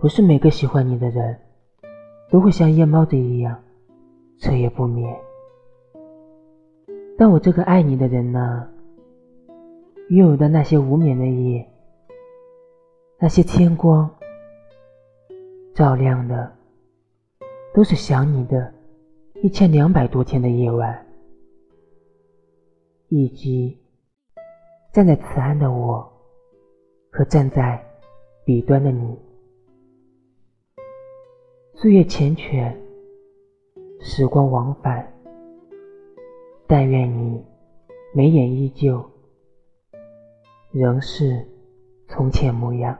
不是每个喜欢你的人都会像夜猫子一样彻夜不眠。但我这个爱你的人呢，拥有的那些无眠的夜，那些天光照亮的，都是想你的一千两百多天的夜晚，以及站在此岸的我和站在彼端的你。岁月缱绻，时光往返。但愿你眉眼依旧，仍是从前模样。